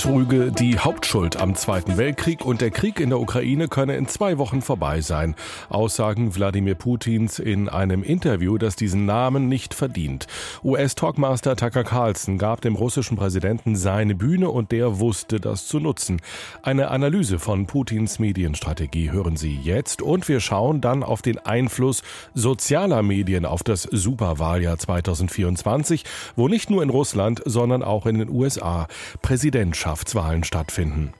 Trüge die Hauptschuld am Zweiten Weltkrieg und der Krieg in der Ukraine könne in zwei Wochen vorbei sein. Aussagen Wladimir Putins in einem Interview, das diesen Namen nicht verdient. US-Talkmaster Tucker Carlson gab dem russischen Präsidenten seine Bühne und der wusste das zu nutzen. Eine Analyse von Putins Medienstrategie hören Sie jetzt und wir schauen dann auf den Einfluss sozialer Medien auf das Superwahljahr 2024, wo nicht nur in Russland, sondern auch in den USA Präsidentschaft Präsidentschaftswahlen stattfinden.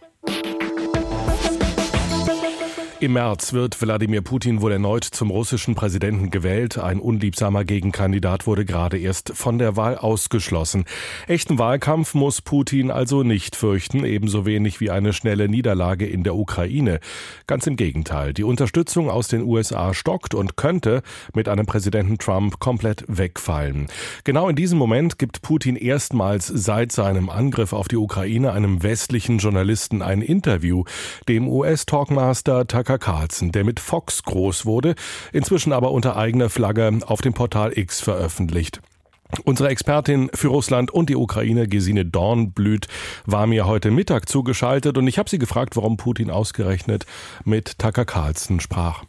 Im März wird Wladimir Putin wohl erneut zum russischen Präsidenten gewählt. Ein unliebsamer Gegenkandidat wurde gerade erst von der Wahl ausgeschlossen. Echten Wahlkampf muss Putin also nicht fürchten, ebenso wenig wie eine schnelle Niederlage in der Ukraine. Ganz im Gegenteil, die Unterstützung aus den USA stockt und könnte mit einem Präsidenten Trump komplett wegfallen. Genau in diesem Moment gibt Putin erstmals seit seinem Angriff auf die Ukraine einem westlichen Journalisten ein Interview. Dem US-Talkmaster Tucker Tucker Carlson, der mit Fox groß wurde, inzwischen aber unter eigener Flagge auf dem Portal X veröffentlicht. Unsere Expertin für Russland und die Ukraine, Gesine Dornblüt, war mir heute Mittag zugeschaltet und ich habe sie gefragt, warum Putin ausgerechnet mit Tucker Carlson sprach.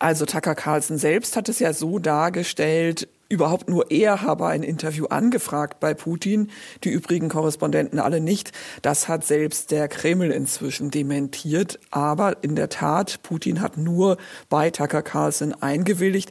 Also Tucker Carlson selbst hat es ja so dargestellt, überhaupt nur er habe ein Interview angefragt bei Putin, die übrigen Korrespondenten alle nicht. Das hat selbst der Kreml inzwischen dementiert. Aber in der Tat, Putin hat nur bei Tucker Carlson eingewilligt.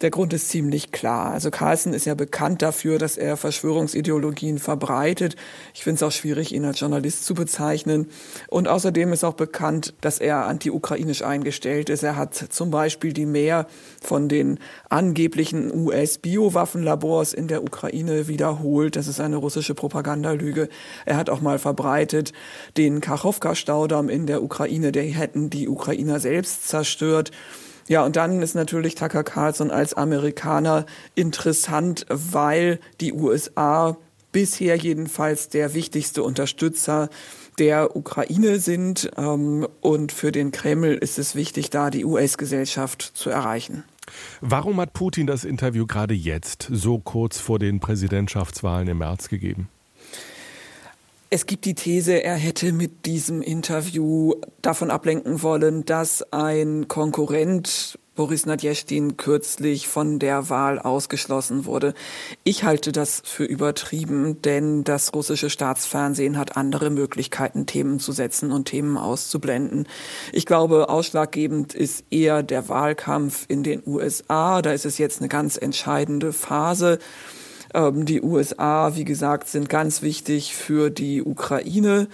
Der Grund ist ziemlich klar. Also Carlson ist ja bekannt dafür, dass er Verschwörungsideologien verbreitet. Ich finde es auch schwierig, ihn als Journalist zu bezeichnen. Und außerdem ist auch bekannt, dass er anti-ukrainisch eingestellt ist. Er hat zum Beispiel die mehr von den angeblichen US-Biowaffenlabors in der Ukraine wiederholt. Das ist eine russische Propagandalüge. Er hat auch mal verbreitet den Kachowka-Staudamm in der Ukraine, der hätten die Ukrainer selbst zerstört. Ja, und dann ist natürlich Tucker Carlson als Amerikaner interessant, weil die USA bisher jedenfalls der wichtigste Unterstützer der Ukraine sind. Ähm, und für den Kreml ist es wichtig, da die US-Gesellschaft zu erreichen. Warum hat Putin das Interview gerade jetzt, so kurz vor den Präsidentschaftswahlen im März gegeben? Es gibt die These, er hätte mit diesem Interview davon ablenken wollen, dass ein Konkurrent Boris Nadjestin kürzlich von der Wahl ausgeschlossen wurde. Ich halte das für übertrieben, denn das russische Staatsfernsehen hat andere Möglichkeiten, Themen zu setzen und Themen auszublenden. Ich glaube, ausschlaggebend ist eher der Wahlkampf in den USA. Da ist es jetzt eine ganz entscheidende Phase. Ähm, die USA, wie gesagt, sind ganz wichtig für die Ukraine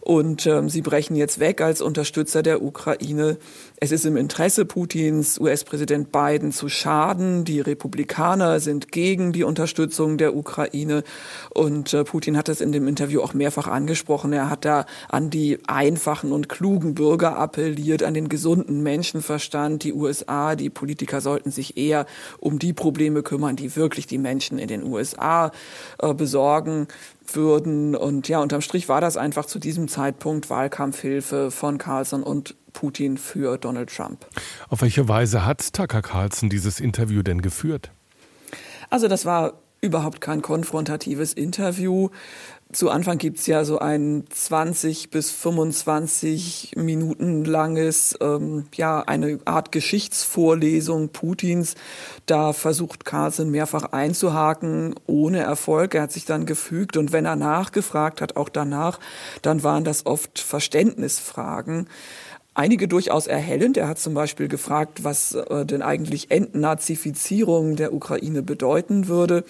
und ähm, sie brechen jetzt weg als Unterstützer der Ukraine. Es ist im Interesse Putins, US-Präsident Biden zu schaden. Die Republikaner sind gegen die Unterstützung der Ukraine und äh, Putin hat das in dem Interview auch mehrfach angesprochen. Er hat da an die einfachen und klugen Bürger appelliert, an den gesunden Menschenverstand. Die USA, die Politiker sollten sich eher um die Probleme kümmern, die wirklich die Menschen in den USA äh, besorgen würden. Und ja, unterm Strich war das einfach zu diesem Zeitpunkt Wahlkampfhilfe von Carlson und Putin für Donald Trump. Auf welche Weise hat Tucker Carlson dieses Interview denn geführt? Also das war überhaupt kein konfrontatives Interview. Zu Anfang gibt's ja so ein 20 bis 25 Minuten langes, ähm, ja, eine Art Geschichtsvorlesung Putins. Da versucht Carlson mehrfach einzuhaken, ohne Erfolg. Er hat sich dann gefügt und wenn er nachgefragt hat, auch danach, dann waren das oft Verständnisfragen einige durchaus erhellend. Er hat zum Beispiel gefragt, was äh, denn eigentlich Entnazifizierung der Ukraine bedeuten würde.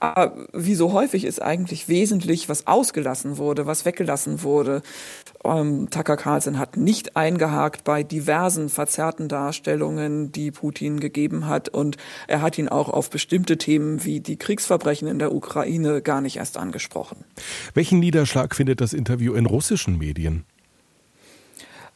Aber wie so häufig ist eigentlich wesentlich, was ausgelassen wurde, was weggelassen wurde. Ähm, Tucker Carlson hat nicht eingehakt bei diversen verzerrten Darstellungen, die Putin gegeben hat. Und er hat ihn auch auf bestimmte Themen wie die Kriegsverbrechen in der Ukraine gar nicht erst angesprochen. Welchen Niederschlag findet das Interview in russischen Medien?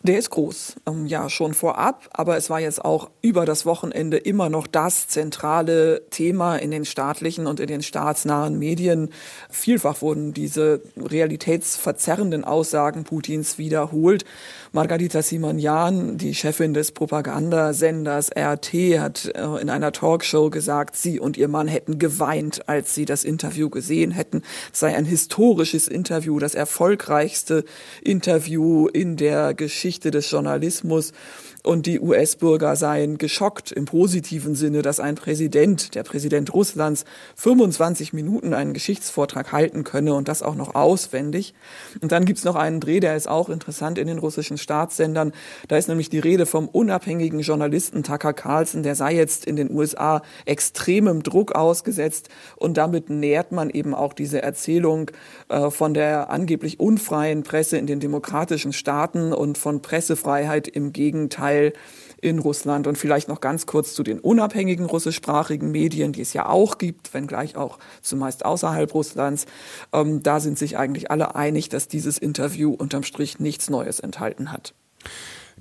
Der ist groß, ähm, ja, schon vorab, aber es war jetzt auch über das Wochenende immer noch das zentrale Thema in den staatlichen und in den staatsnahen Medien. Vielfach wurden diese realitätsverzerrenden Aussagen Putins wiederholt. Margarita Simonian, die Chefin des Propagandasenders RT, hat äh, in einer Talkshow gesagt, sie und ihr Mann hätten geweint, als sie das Interview gesehen hätten. Es sei ein historisches Interview, das erfolgreichste Interview in der Geschichte des Journalismus und die US-Bürger seien geschockt im positiven Sinne, dass ein Präsident, der Präsident Russlands, 25 Minuten einen Geschichtsvortrag halten könne und das auch noch auswendig. Und dann gibt's noch einen Dreh, der ist auch interessant in den russischen Staatssendern. Da ist nämlich die Rede vom unabhängigen Journalisten Tucker Carlson, der sei jetzt in den USA extremem Druck ausgesetzt und damit nährt man eben auch diese Erzählung äh, von der angeblich unfreien Presse in den demokratischen Staaten und von Pressefreiheit im Gegenteil Teil in Russland. Und vielleicht noch ganz kurz zu den unabhängigen russischsprachigen Medien, die es ja auch gibt, wenngleich auch zumeist außerhalb Russlands. Ähm, da sind sich eigentlich alle einig, dass dieses Interview unterm Strich nichts Neues enthalten hat.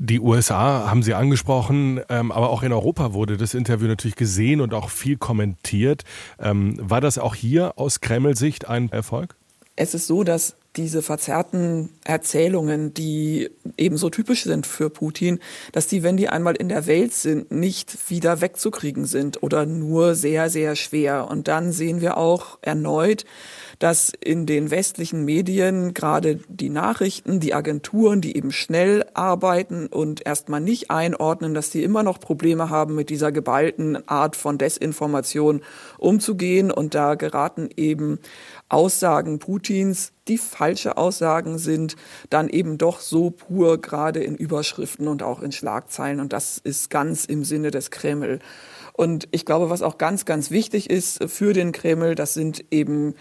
Die USA haben Sie angesprochen, ähm, aber auch in Europa wurde das Interview natürlich gesehen und auch viel kommentiert. Ähm, war das auch hier aus Kreml-Sicht ein Erfolg? Es ist so, dass diese verzerrten Erzählungen, die ebenso typisch sind für Putin, dass die, wenn die einmal in der Welt sind, nicht wieder wegzukriegen sind oder nur sehr, sehr schwer. Und dann sehen wir auch erneut, dass in den westlichen Medien gerade die Nachrichten, die Agenturen, die eben schnell arbeiten und erstmal nicht einordnen, dass die immer noch Probleme haben, mit dieser geballten Art von Desinformation umzugehen. Und da geraten eben Aussagen Putins, die falsche Aussagen sind, dann eben doch so pur gerade in Überschriften und auch in Schlagzeilen. Und das ist ganz im Sinne des Kreml. Und ich glaube, was auch ganz, ganz wichtig ist für den Kreml, das sind eben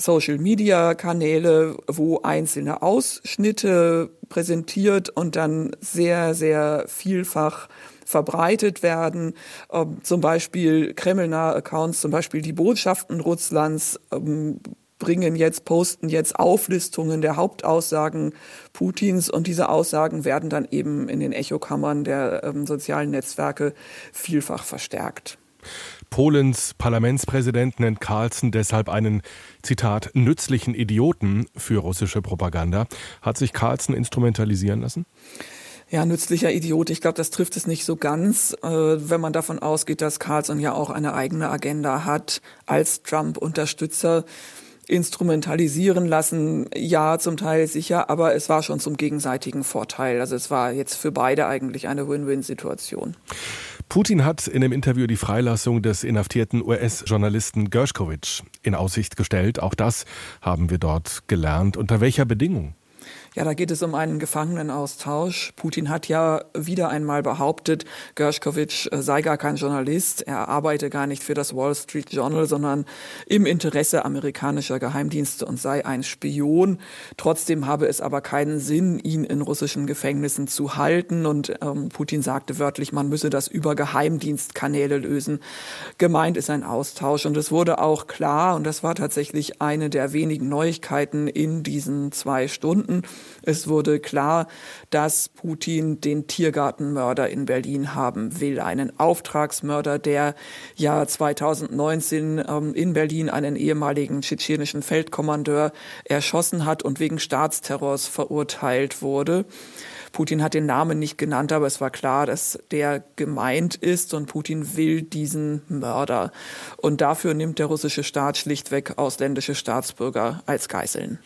Social-Media-Kanäle, wo einzelne Ausschnitte präsentiert und dann sehr, sehr vielfach verbreitet werden. Ähm, zum Beispiel kremlnahe Accounts, zum Beispiel die Botschaften Russlands ähm, bringen jetzt, posten jetzt Auflistungen der Hauptaussagen Putins und diese Aussagen werden dann eben in den Echokammern der ähm, sozialen Netzwerke vielfach verstärkt. Polens Parlamentspräsident nennt Carlson deshalb einen, Zitat, nützlichen Idioten für russische Propaganda. Hat sich Carlson instrumentalisieren lassen? Ja, nützlicher Idiot. Ich glaube, das trifft es nicht so ganz, äh, wenn man davon ausgeht, dass Carlson ja auch eine eigene Agenda hat als Trump-Unterstützer instrumentalisieren lassen. Ja, zum Teil sicher, aber es war schon zum gegenseitigen Vorteil. Also es war jetzt für beide eigentlich eine Win-Win-Situation. Putin hat in dem Interview die Freilassung des inhaftierten US-Journalisten Gershkovich in Aussicht gestellt. Auch das haben wir dort gelernt. Unter welcher Bedingung? Ja, da geht es um einen Gefangenenaustausch. Putin hat ja wieder einmal behauptet, Gershkovich äh, sei gar kein Journalist. Er arbeite gar nicht für das Wall Street Journal, sondern im Interesse amerikanischer Geheimdienste und sei ein Spion. Trotzdem habe es aber keinen Sinn, ihn in russischen Gefängnissen zu halten. Und ähm, Putin sagte wörtlich, man müsse das über Geheimdienstkanäle lösen. Gemeint ist ein Austausch. Und es wurde auch klar, und das war tatsächlich eine der wenigen Neuigkeiten in diesen zwei Stunden, es wurde klar, dass Putin den Tiergartenmörder in Berlin haben will, einen Auftragsmörder, der ja 2019 ähm, in Berlin einen ehemaligen tschetschenischen Feldkommandeur erschossen hat und wegen Staatsterrors verurteilt wurde. Putin hat den Namen nicht genannt, aber es war klar, dass der gemeint ist und Putin will diesen Mörder. Und dafür nimmt der russische Staat schlichtweg ausländische Staatsbürger als Geiseln.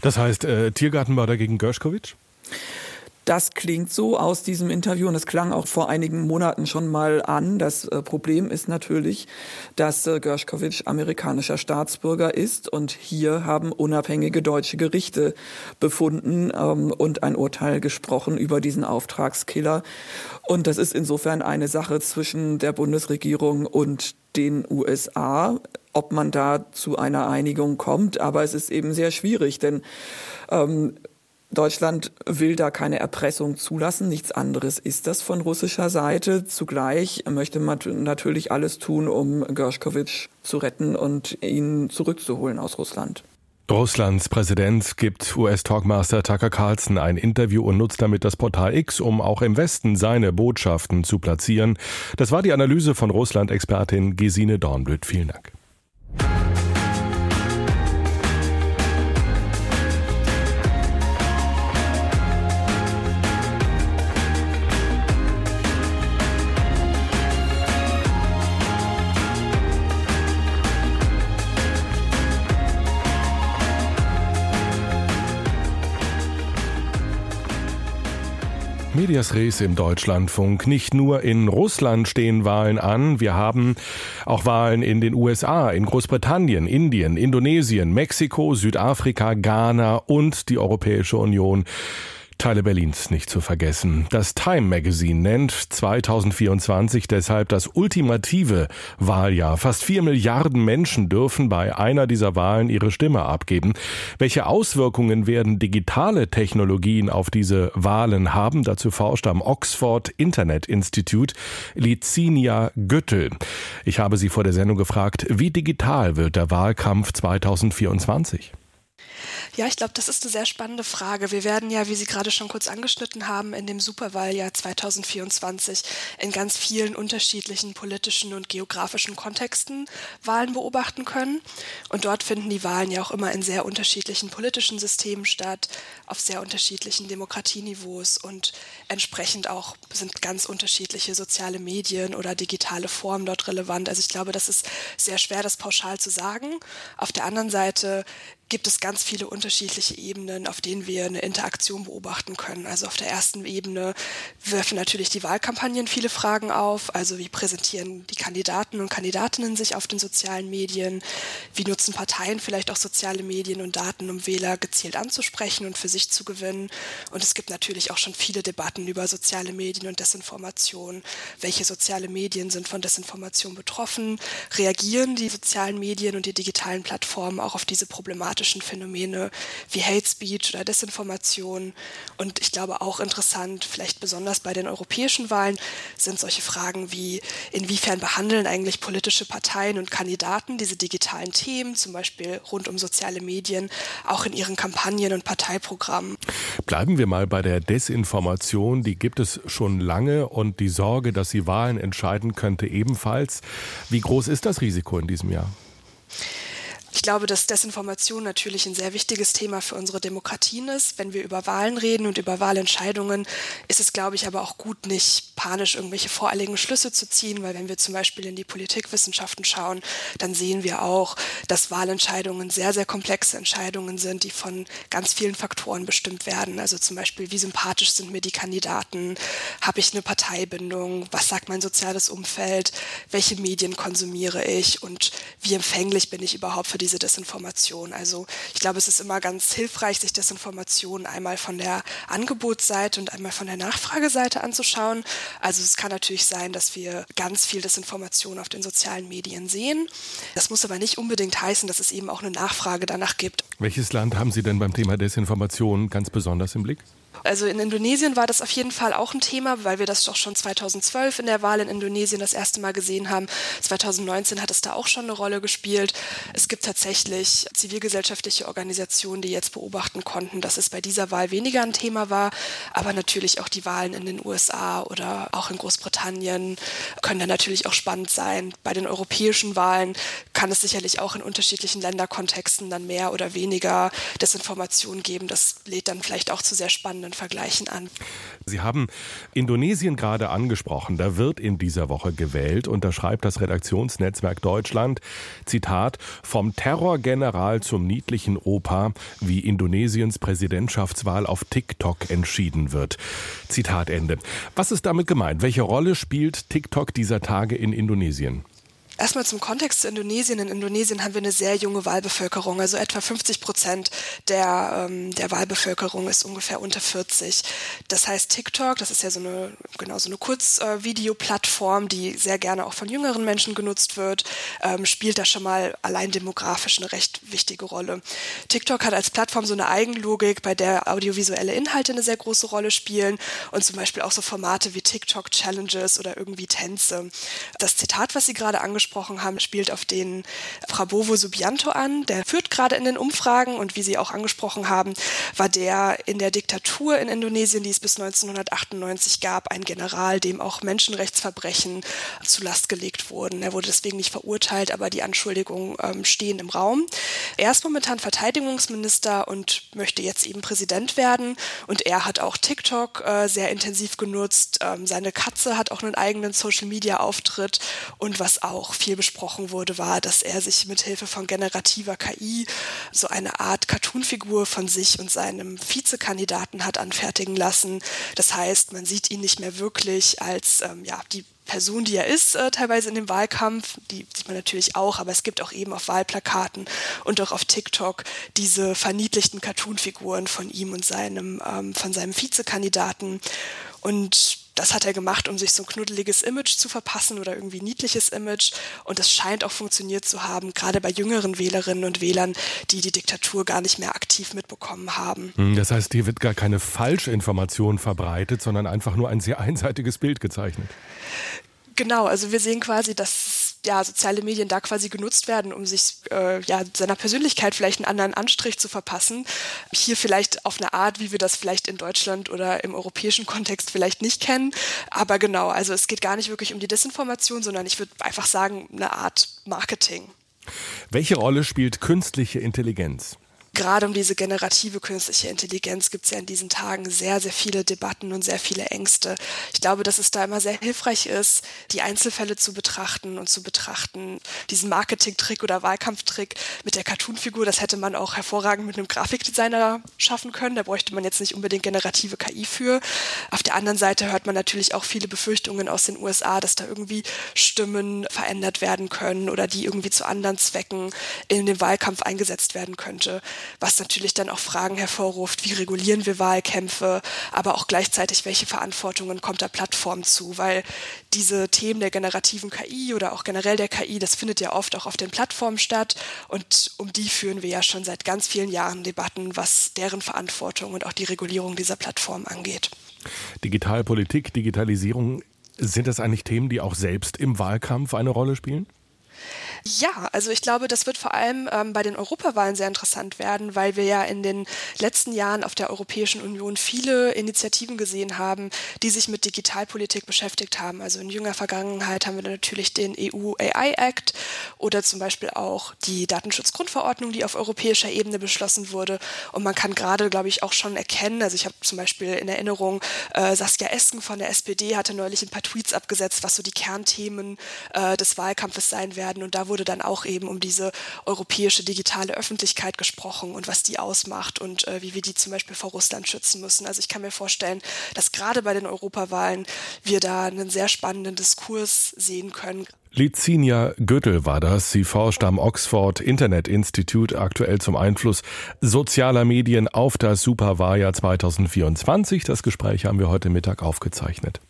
Das heißt, äh, Tiergartenmörder gegen Gershkovich? Das klingt so aus diesem Interview und es klang auch vor einigen Monaten schon mal an. Das äh, Problem ist natürlich, dass äh, Gershkovich amerikanischer Staatsbürger ist und hier haben unabhängige deutsche Gerichte befunden ähm, und ein Urteil gesprochen über diesen Auftragskiller. Und das ist insofern eine Sache zwischen der Bundesregierung und den USA ob man da zu einer Einigung kommt. Aber es ist eben sehr schwierig, denn ähm, Deutschland will da keine Erpressung zulassen. Nichts anderes ist das von russischer Seite. Zugleich möchte man natürlich alles tun, um Gershkovich zu retten und ihn zurückzuholen aus Russland. Russlands Präsident gibt US-Talkmaster Tucker Carlson ein Interview und nutzt damit das Portal X, um auch im Westen seine Botschaften zu platzieren. Das war die Analyse von Russland-Expertin Gesine Dornblüt. Vielen Dank. Medias Res im Deutschlandfunk. Nicht nur in Russland stehen Wahlen an, wir haben auch Wahlen in den USA, in Großbritannien, Indien, Indonesien, Mexiko, Südafrika, Ghana und die Europäische Union. Teile Berlins nicht zu vergessen. Das Time Magazine nennt 2024 deshalb das ultimative Wahljahr. Fast vier Milliarden Menschen dürfen bei einer dieser Wahlen ihre Stimme abgeben. Welche Auswirkungen werden digitale Technologien auf diese Wahlen haben? Dazu forscht am Oxford Internet Institute Licinia Güttel. Ich habe sie vor der Sendung gefragt, wie digital wird der Wahlkampf 2024? Ja, ich glaube, das ist eine sehr spannende Frage. Wir werden ja, wie Sie gerade schon kurz angeschnitten haben, in dem Superwahljahr 2024 in ganz vielen unterschiedlichen politischen und geografischen Kontexten Wahlen beobachten können. Und dort finden die Wahlen ja auch immer in sehr unterschiedlichen politischen Systemen statt, auf sehr unterschiedlichen Demokratieniveaus und entsprechend auch sind ganz unterschiedliche soziale Medien oder digitale Formen dort relevant. Also ich glaube, das ist sehr schwer, das pauschal zu sagen. Auf der anderen Seite gibt es ganz viele unterschiedliche Ebenen, auf denen wir eine Interaktion beobachten können. Also auf der ersten Ebene werfen natürlich die Wahlkampagnen viele Fragen auf. Also wie präsentieren die Kandidaten und Kandidatinnen sich auf den sozialen Medien? Wie nutzen Parteien vielleicht auch soziale Medien und Daten, um Wähler gezielt anzusprechen und für sich zu gewinnen? Und es gibt natürlich auch schon viele Debatten über soziale Medien und Desinformation. Welche soziale Medien sind von Desinformation betroffen? Reagieren die sozialen Medien und die digitalen Plattformen auch auf diese Problematik? Problematischen Phänomene wie Hate Speech oder Desinformation. Und ich glaube auch interessant, vielleicht besonders bei den europäischen Wahlen, sind solche Fragen wie, inwiefern behandeln eigentlich politische Parteien und Kandidaten diese digitalen Themen, zum Beispiel rund um soziale Medien, auch in ihren Kampagnen und Parteiprogrammen. Bleiben wir mal bei der Desinformation. Die gibt es schon lange und die Sorge, dass sie Wahlen entscheiden könnte, ebenfalls. Wie groß ist das Risiko in diesem Jahr? Ich glaube, dass Desinformation natürlich ein sehr wichtiges Thema für unsere Demokratien ist. Wenn wir über Wahlen reden und über Wahlentscheidungen, ist es, glaube ich, aber auch gut, nicht panisch irgendwelche voreiligen Schlüsse zu ziehen, weil wenn wir zum Beispiel in die Politikwissenschaften schauen, dann sehen wir auch, dass Wahlentscheidungen sehr, sehr komplexe Entscheidungen sind, die von ganz vielen Faktoren bestimmt werden. Also zum Beispiel, wie sympathisch sind mir die Kandidaten? Habe ich eine Parteibindung? Was sagt mein soziales Umfeld? Welche Medien konsumiere ich? Und wie empfänglich bin ich überhaupt für die diese Desinformation. Also ich glaube, es ist immer ganz hilfreich, sich Desinformation einmal von der Angebotsseite und einmal von der Nachfrageseite anzuschauen. Also es kann natürlich sein, dass wir ganz viel Desinformation auf den sozialen Medien sehen. Das muss aber nicht unbedingt heißen, dass es eben auch eine Nachfrage danach gibt. Welches Land haben Sie denn beim Thema Desinformation ganz besonders im Blick? Also in Indonesien war das auf jeden Fall auch ein Thema, weil wir das doch schon 2012 in der Wahl in Indonesien das erste Mal gesehen haben. 2019 hat es da auch schon eine Rolle gespielt. Es gibt tatsächlich zivilgesellschaftliche Organisationen, die jetzt beobachten konnten, dass es bei dieser Wahl weniger ein Thema war. Aber natürlich auch die Wahlen in den USA oder auch in Großbritannien können dann natürlich auch spannend sein. Bei den europäischen Wahlen kann es sicherlich auch in unterschiedlichen Länderkontexten dann mehr oder weniger Desinformation geben. Das lädt dann vielleicht auch zu sehr spannenden Vergleichen an. Sie haben Indonesien gerade angesprochen. Da wird in dieser Woche gewählt und da schreibt das Redaktionsnetzwerk Deutschland, Zitat, vom Terrorgeneral zum niedlichen Opa, wie Indonesiens Präsidentschaftswahl auf TikTok entschieden wird. Zitat Ende. Was ist damit gemeint? Welche Rolle spielt TikTok dieser Tage in Indonesien? Erstmal zum Kontext zu Indonesien. In Indonesien haben wir eine sehr junge Wahlbevölkerung. Also etwa 50 Prozent der, ähm, der Wahlbevölkerung ist ungefähr unter 40. Das heißt, TikTok, das ist ja so eine, genau so eine Kurzvideoplattform, die sehr gerne auch von jüngeren Menschen genutzt wird, ähm, spielt da schon mal allein demografisch eine recht wichtige Rolle. TikTok hat als Plattform so eine Eigenlogik, bei der audiovisuelle Inhalte eine sehr große Rolle spielen und zum Beispiel auch so Formate wie TikTok Challenges oder irgendwie Tänze. Das Zitat, was Sie gerade angesprochen angesprochen haben, spielt auf den Prabowo Subianto an. Der führt gerade in den Umfragen und wie Sie auch angesprochen haben, war der in der Diktatur in Indonesien, die es bis 1998 gab, ein General, dem auch Menschenrechtsverbrechen zu Last gelegt wurden. Er wurde deswegen nicht verurteilt, aber die Anschuldigungen ähm, stehen im Raum. Er ist momentan Verteidigungsminister und möchte jetzt eben Präsident werden. Und er hat auch TikTok äh, sehr intensiv genutzt. Ähm, seine Katze hat auch einen eigenen Social-Media-Auftritt. Und was auch viel besprochen wurde, war, dass er sich mit Hilfe von generativer KI so eine Art Cartoon-Figur von sich und seinem Vizekandidaten hat anfertigen lassen. Das heißt, man sieht ihn nicht mehr wirklich als ähm, ja, die Person, die er ist, äh, teilweise in dem Wahlkampf, die sieht man natürlich auch, aber es gibt auch eben auf Wahlplakaten und auch auf TikTok diese verniedlichten Cartoonfiguren von ihm und seinem, ähm, von seinem Vizekandidaten. Und das hat er gemacht, um sich so ein knuddeliges Image zu verpassen oder irgendwie niedliches Image. Und das scheint auch funktioniert zu haben, gerade bei jüngeren Wählerinnen und Wählern, die die Diktatur gar nicht mehr aktiv mitbekommen haben. Hm, das heißt, hier wird gar keine Falschinformation verbreitet, sondern einfach nur ein sehr einseitiges Bild gezeichnet. Genau, also wir sehen quasi, dass ja, soziale Medien da quasi genutzt werden, um sich äh, ja, seiner Persönlichkeit vielleicht einen anderen Anstrich zu verpassen. Hier vielleicht auf eine Art, wie wir das vielleicht in Deutschland oder im europäischen Kontext vielleicht nicht kennen. Aber genau, also es geht gar nicht wirklich um die Desinformation, sondern ich würde einfach sagen, eine Art Marketing. Welche Rolle spielt künstliche Intelligenz? Gerade um diese generative künstliche Intelligenz gibt es ja in diesen Tagen sehr, sehr viele Debatten und sehr viele Ängste. Ich glaube, dass es da immer sehr hilfreich ist, die Einzelfälle zu betrachten und zu betrachten. Diesen Marketing-Trick oder Wahlkampftrick mit der Cartoon-Figur, das hätte man auch hervorragend mit einem Grafikdesigner schaffen können. Da bräuchte man jetzt nicht unbedingt generative KI für. Auf der anderen Seite hört man natürlich auch viele Befürchtungen aus den USA, dass da irgendwie Stimmen verändert werden können oder die irgendwie zu anderen Zwecken in den Wahlkampf eingesetzt werden könnte was natürlich dann auch Fragen hervorruft, wie regulieren wir Wahlkämpfe, aber auch gleichzeitig, welche Verantwortungen kommt der Plattform zu, weil diese Themen der generativen KI oder auch generell der KI, das findet ja oft auch auf den Plattformen statt und um die führen wir ja schon seit ganz vielen Jahren Debatten, was deren Verantwortung und auch die Regulierung dieser Plattform angeht. Digitalpolitik, Digitalisierung, sind das eigentlich Themen, die auch selbst im Wahlkampf eine Rolle spielen? Ja, also ich glaube, das wird vor allem ähm, bei den Europawahlen sehr interessant werden, weil wir ja in den letzten Jahren auf der Europäischen Union viele Initiativen gesehen haben, die sich mit Digitalpolitik beschäftigt haben. Also in jünger Vergangenheit haben wir natürlich den EU AI Act oder zum Beispiel auch die Datenschutzgrundverordnung, die auf europäischer Ebene beschlossen wurde. Und man kann gerade, glaube ich, auch schon erkennen, also ich habe zum Beispiel in Erinnerung, äh, Saskia Esken von der SPD hatte neulich ein paar Tweets abgesetzt, was so die Kernthemen äh, des Wahlkampfes sein werden. Und da wurde dann auch eben um diese europäische digitale Öffentlichkeit gesprochen und was die ausmacht und äh, wie wir die zum Beispiel vor Russland schützen müssen. Also ich kann mir vorstellen, dass gerade bei den Europawahlen wir da einen sehr spannenden Diskurs sehen können. Lizinia Göttel war das. Sie forscht am Oxford Internet Institute aktuell zum Einfluss sozialer Medien auf das Superwahljahr 2024. Das Gespräch haben wir heute Mittag aufgezeichnet.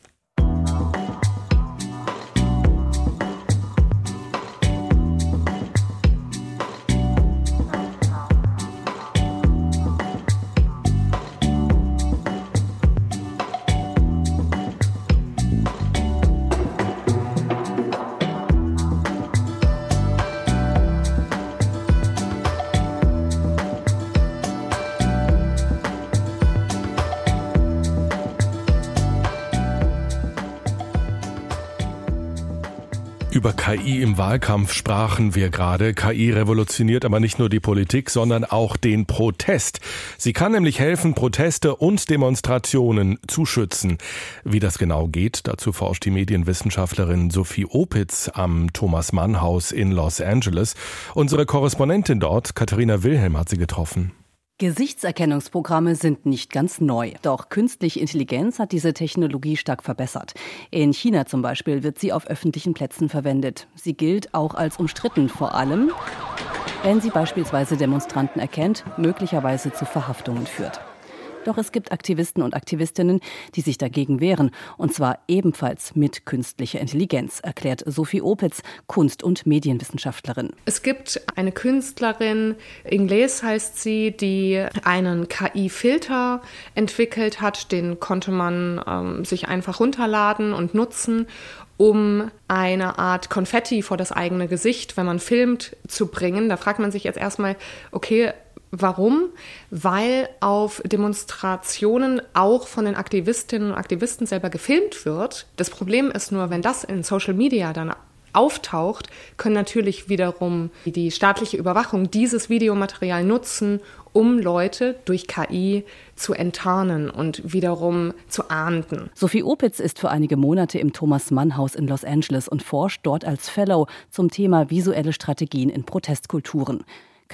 Über KI im Wahlkampf sprachen wir gerade. KI revolutioniert aber nicht nur die Politik, sondern auch den Protest. Sie kann nämlich helfen, Proteste und Demonstrationen zu schützen. Wie das genau geht, dazu forscht die Medienwissenschaftlerin Sophie Opitz am Thomas Mann Haus in Los Angeles. Unsere Korrespondentin dort, Katharina Wilhelm, hat sie getroffen. Gesichtserkennungsprogramme sind nicht ganz neu. Doch künstliche Intelligenz hat diese Technologie stark verbessert. In China zum Beispiel wird sie auf öffentlichen Plätzen verwendet. Sie gilt auch als umstritten, vor allem, wenn sie beispielsweise Demonstranten erkennt, möglicherweise zu Verhaftungen führt. Doch es gibt Aktivisten und Aktivistinnen, die sich dagegen wehren. Und zwar ebenfalls mit künstlicher Intelligenz, erklärt Sophie Opitz, Kunst- und Medienwissenschaftlerin. Es gibt eine Künstlerin, Ingles heißt sie, die einen KI-Filter entwickelt hat. Den konnte man ähm, sich einfach runterladen und nutzen. um eine Art Konfetti vor das eigene Gesicht, wenn man filmt, zu bringen. Da fragt man sich jetzt erstmal, okay, Warum? Weil auf Demonstrationen auch von den Aktivistinnen und Aktivisten selber gefilmt wird. Das Problem ist nur, wenn das in Social Media dann auftaucht, können natürlich wiederum die staatliche Überwachung dieses Videomaterial nutzen, um Leute durch KI zu enttarnen und wiederum zu ahnden. Sophie Opitz ist für einige Monate im Thomas Mann Haus in Los Angeles und forscht dort als Fellow zum Thema visuelle Strategien in Protestkulturen.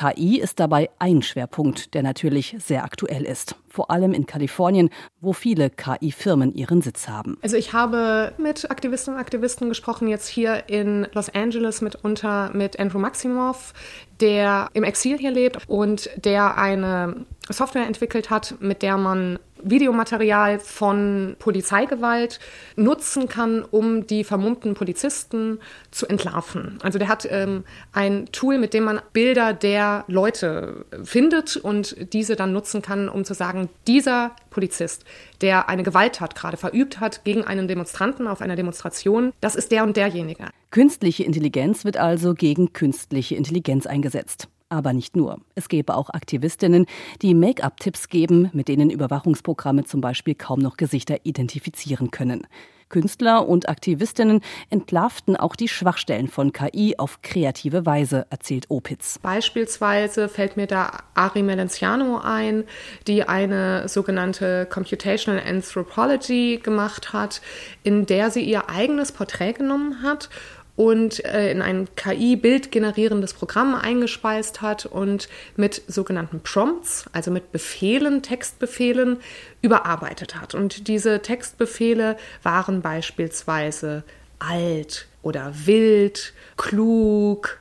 KI ist dabei ein Schwerpunkt, der natürlich sehr aktuell ist. Vor allem in Kalifornien, wo viele KI-Firmen ihren Sitz haben. Also ich habe mit Aktivistinnen und Aktivisten gesprochen, jetzt hier in Los Angeles mitunter mit Andrew Maximoff, der im Exil hier lebt und der eine Software entwickelt hat, mit der man Videomaterial von Polizeigewalt nutzen kann, um die vermummten Polizisten zu entlarven. Also der hat ähm, ein Tool, mit dem man Bilder der Leute findet und diese dann nutzen kann, um zu sagen, dieser Polizist, der eine Gewalttat gerade verübt hat gegen einen Demonstranten auf einer Demonstration, das ist der und derjenige. Künstliche Intelligenz wird also gegen künstliche Intelligenz eingesetzt. Aber nicht nur. Es gäbe auch Aktivistinnen, die Make-up-Tipps geben, mit denen Überwachungsprogramme zum Beispiel kaum noch Gesichter identifizieren können. Künstler und Aktivistinnen entlarvten auch die Schwachstellen von KI auf kreative Weise, erzählt Opitz. Beispielsweise fällt mir da Ari Melenciano ein, die eine sogenannte Computational Anthropology gemacht hat, in der sie ihr eigenes Porträt genommen hat und äh, in ein KI-Bild-generierendes Programm eingespeist hat und mit sogenannten Prompts, also mit Befehlen, Textbefehlen, überarbeitet hat. Und diese Textbefehle waren beispielsweise alt oder wild, klug,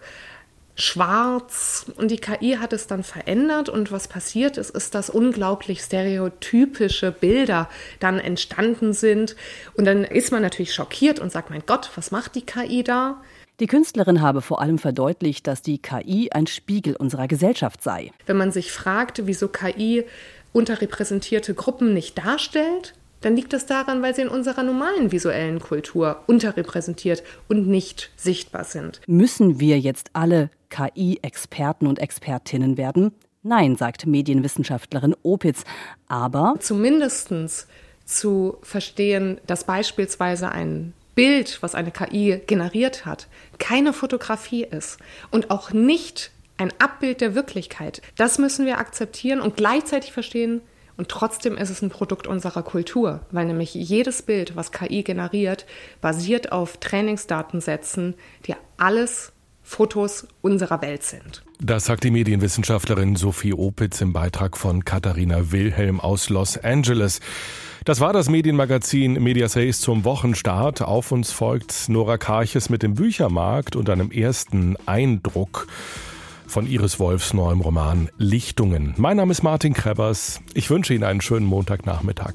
schwarz und die KI hat es dann verändert und was passiert ist, ist, dass unglaublich stereotypische Bilder dann entstanden sind und dann ist man natürlich schockiert und sagt, mein Gott, was macht die KI da? Die Künstlerin habe vor allem verdeutlicht, dass die KI ein Spiegel unserer Gesellschaft sei. Wenn man sich fragt, wieso KI unterrepräsentierte Gruppen nicht darstellt, dann liegt das daran, weil sie in unserer normalen visuellen Kultur unterrepräsentiert und nicht sichtbar sind. Müssen wir jetzt alle KI-Experten und Expertinnen werden? Nein, sagt Medienwissenschaftlerin Opitz. Aber zumindest zu verstehen, dass beispielsweise ein Bild, was eine KI generiert hat, keine Fotografie ist und auch nicht ein Abbild der Wirklichkeit. Das müssen wir akzeptieren und gleichzeitig verstehen, und trotzdem ist es ein Produkt unserer Kultur, weil nämlich jedes Bild, was KI generiert, basiert auf Trainingsdatensätzen, die alles Fotos unserer Welt sind. Das sagt die Medienwissenschaftlerin Sophie Opitz im Beitrag von Katharina Wilhelm aus Los Angeles. Das war das Medienmagazin Medias Res zum Wochenstart. Auf uns folgt Nora Karches mit dem Büchermarkt und einem ersten Eindruck von Iris Wolfs neuem Roman Lichtungen. Mein Name ist Martin Krebers. Ich wünsche Ihnen einen schönen Montagnachmittag.